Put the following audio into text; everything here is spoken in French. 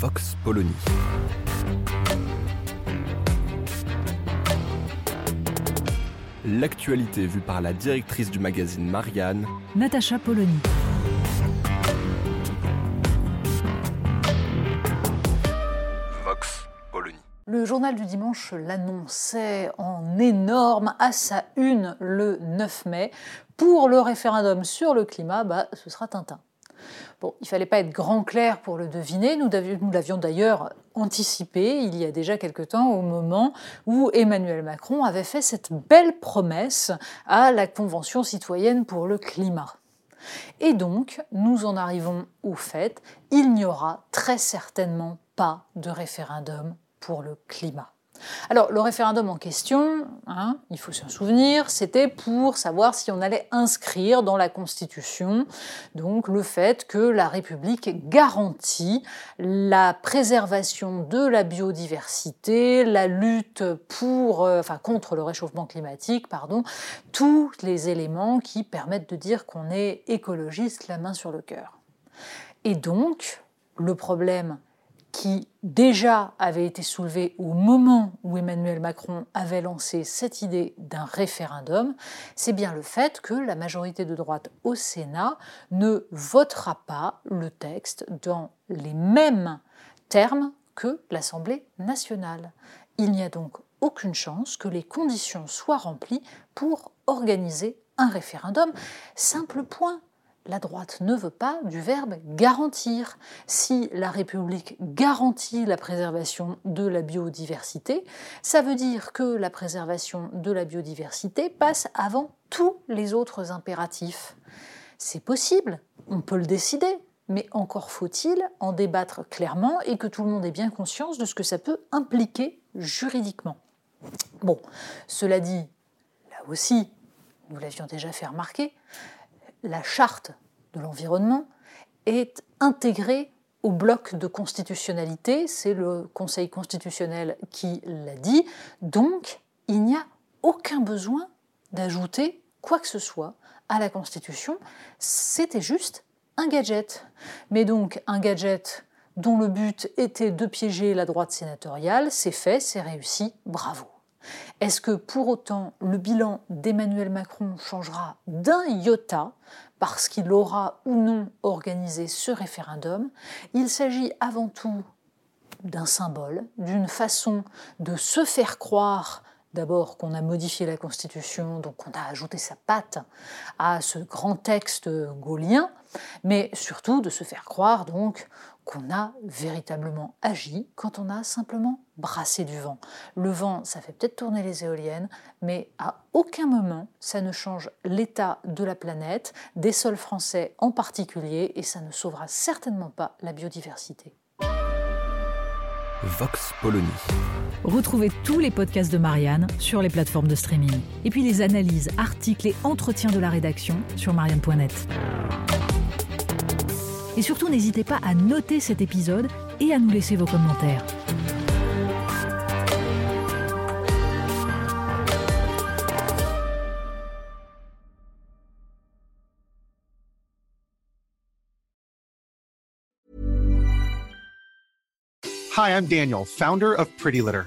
Vox Polony. L'actualité vue par la directrice du magazine Marianne, Natacha Polony. Vox Polony. Le journal du dimanche l'annonçait en énorme à sa une le 9 mai. Pour le référendum sur le climat, bah, ce sera Tintin. Bon, il fallait pas être grand clair pour le deviner. Nous nous l'avions d'ailleurs anticipé il y a déjà quelque temps au moment où Emmanuel Macron avait fait cette belle promesse à la Convention citoyenne pour le climat. Et donc, nous en arrivons au fait, il n'y aura très certainement pas de référendum pour le climat. Alors, le référendum en question, hein, il faut s'en souvenir, c'était pour savoir si on allait inscrire dans la Constitution donc le fait que la République garantit la préservation de la biodiversité, la lutte pour, euh, contre le réchauffement climatique, pardon, tous les éléments qui permettent de dire qu'on est écologiste la main sur le cœur. Et donc, le problème qui déjà avait été soulevé au moment où Emmanuel Macron avait lancé cette idée d'un référendum, c'est bien le fait que la majorité de droite au Sénat ne votera pas le texte dans les mêmes termes que l'Assemblée nationale. Il n'y a donc aucune chance que les conditions soient remplies pour organiser un référendum. Simple point. La droite ne veut pas du verbe garantir. Si la République garantit la préservation de la biodiversité, ça veut dire que la préservation de la biodiversité passe avant tous les autres impératifs. C'est possible, on peut le décider, mais encore faut-il en débattre clairement et que tout le monde ait bien conscience de ce que ça peut impliquer juridiquement. Bon, cela dit, là aussi, nous l'avions déjà fait remarquer, la charte de l'environnement est intégrée au bloc de constitutionnalité, c'est le Conseil constitutionnel qui l'a dit, donc il n'y a aucun besoin d'ajouter quoi que ce soit à la Constitution, c'était juste un gadget. Mais donc un gadget dont le but était de piéger la droite sénatoriale, c'est fait, c'est réussi, bravo. Est-ce que pour autant le bilan d'Emmanuel Macron changera d'un iota parce qu'il aura ou non organisé ce référendum? Il s'agit avant tout d'un symbole, d'une façon de se faire croire d'abord qu'on a modifié la Constitution, donc on a ajouté sa patte à ce grand texte gaulien, mais surtout de se faire croire donc qu'on a véritablement agi quand on a simplement brassé du vent. Le vent, ça fait peut-être tourner les éoliennes, mais à aucun moment ça ne change l'état de la planète, des sols français en particulier, et ça ne sauvera certainement pas la biodiversité. Vox Polony. Retrouvez tous les podcasts de Marianne sur les plateformes de streaming. Et puis les analyses, articles et entretiens de la rédaction sur marianne.net. Et surtout, n'hésitez pas à noter cet épisode et à nous laisser vos commentaires. Hi, I'm Daniel, founder of Pretty Litter.